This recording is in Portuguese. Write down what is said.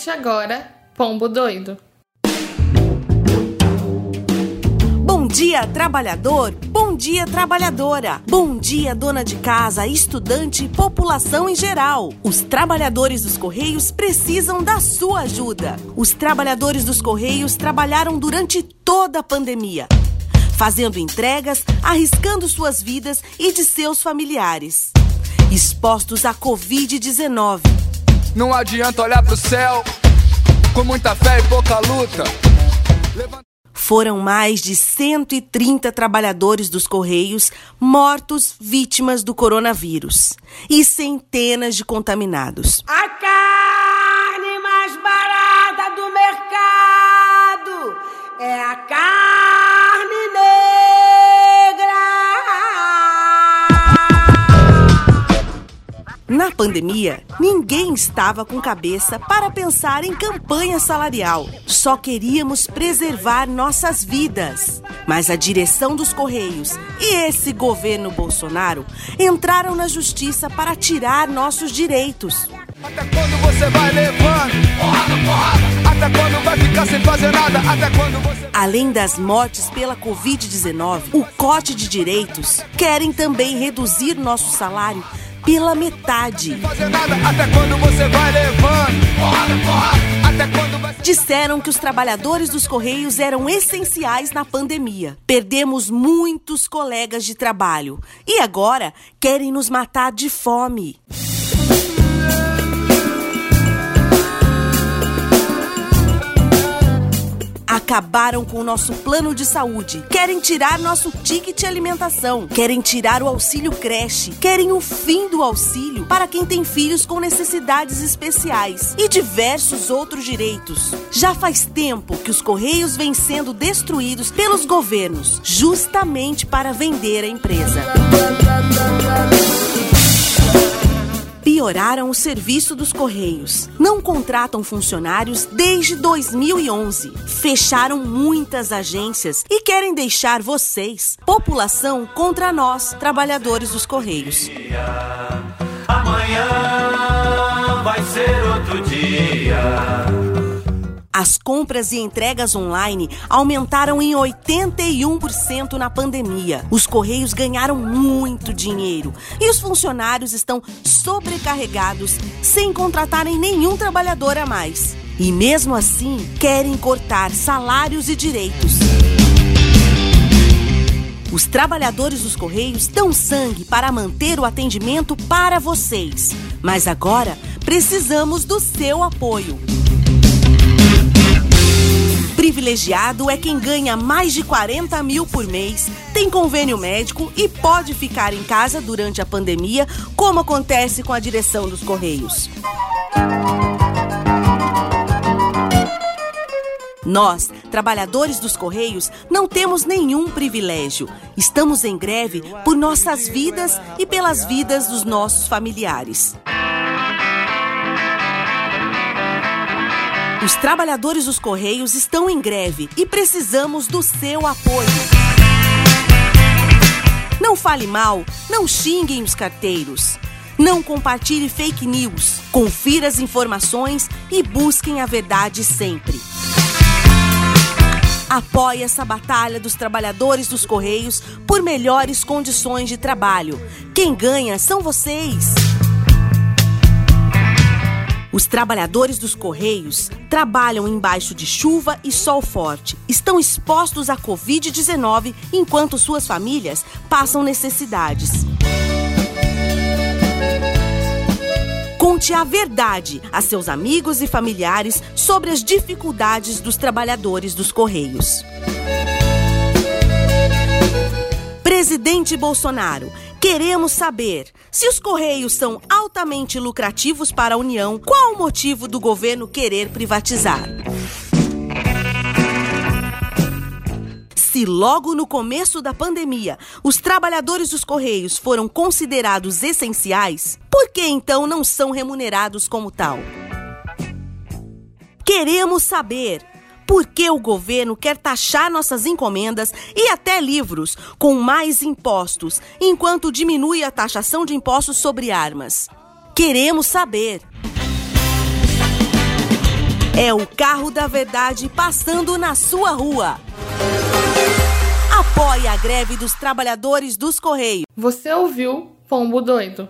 Escute agora Pombo Doido. Bom dia, trabalhador! Bom dia, trabalhadora! Bom dia, dona de casa, estudante e população em geral! Os trabalhadores dos Correios precisam da sua ajuda. Os trabalhadores dos Correios trabalharam durante toda a pandemia, fazendo entregas, arriscando suas vidas e de seus familiares, expostos à Covid-19. Não adianta olhar pro céu com muita fé e pouca luta. Levanta... Foram mais de 130 trabalhadores dos Correios mortos vítimas do coronavírus e centenas de contaminados. A pandemia, ninguém estava com cabeça para pensar em campanha salarial. Só queríamos preservar nossas vidas. Mas a direção dos Correios e esse governo Bolsonaro entraram na justiça para tirar nossos direitos. Até quando você vai levando? Porrada, porrada. Até quando vai ficar sem fazer nada? Até quando você. Além das mortes pela Covid-19, o cote de direitos querem também reduzir nosso salário pela metade. Disseram que os trabalhadores dos Correios eram essenciais na pandemia. Perdemos muitos colegas de trabalho e agora querem nos matar de fome. Acabaram com o nosso plano de saúde. Querem tirar nosso ticket alimentação. Querem tirar o auxílio creche. Querem o fim do auxílio para quem tem filhos com necessidades especiais. E diversos outros direitos. Já faz tempo que os Correios vêm sendo destruídos pelos governos, justamente para vender a empresa. Pioraram o serviço dos Correios. Não contratam funcionários desde 2011. Fecharam muitas agências e querem deixar vocês, população, contra nós, trabalhadores dos Correios. Amanhã vai ser outro dia. As compras e entregas online aumentaram em 81% na pandemia. Os Correios ganharam muito dinheiro e os funcionários estão sobrecarregados sem contratarem nenhum trabalhador a mais. E mesmo assim, querem cortar salários e direitos. Os trabalhadores dos Correios dão sangue para manter o atendimento para vocês. Mas agora precisamos do seu apoio. Privilegiado é quem ganha mais de 40 mil por mês, tem convênio médico e pode ficar em casa durante a pandemia, como acontece com a direção dos Correios. Nós, trabalhadores dos Correios, não temos nenhum privilégio. Estamos em greve por nossas vidas e pelas vidas dos nossos familiares. Os trabalhadores dos Correios estão em greve e precisamos do seu apoio. Não fale mal, não xinguem os carteiros. Não compartilhe fake news. Confira as informações e busquem a verdade sempre. Apoie essa batalha dos trabalhadores dos Correios por melhores condições de trabalho. Quem ganha são vocês. Os trabalhadores dos Correios trabalham embaixo de chuva e sol forte. Estão expostos à Covid-19 enquanto suas famílias passam necessidades. Conte a verdade a seus amigos e familiares sobre as dificuldades dos trabalhadores dos Correios. Presidente Bolsonaro, queremos saber se os Correios são altamente lucrativos para a União, qual o motivo do governo querer privatizar? Se logo no começo da pandemia os trabalhadores dos Correios foram considerados essenciais, por que então não são remunerados como tal? Queremos saber por que o governo quer taxar nossas encomendas e até livros com mais impostos, enquanto diminui a taxação de impostos sobre armas. Queremos saber. É o carro da verdade passando na sua rua. Apoie a greve dos trabalhadores dos Correios. Você ouviu Pombo Doido.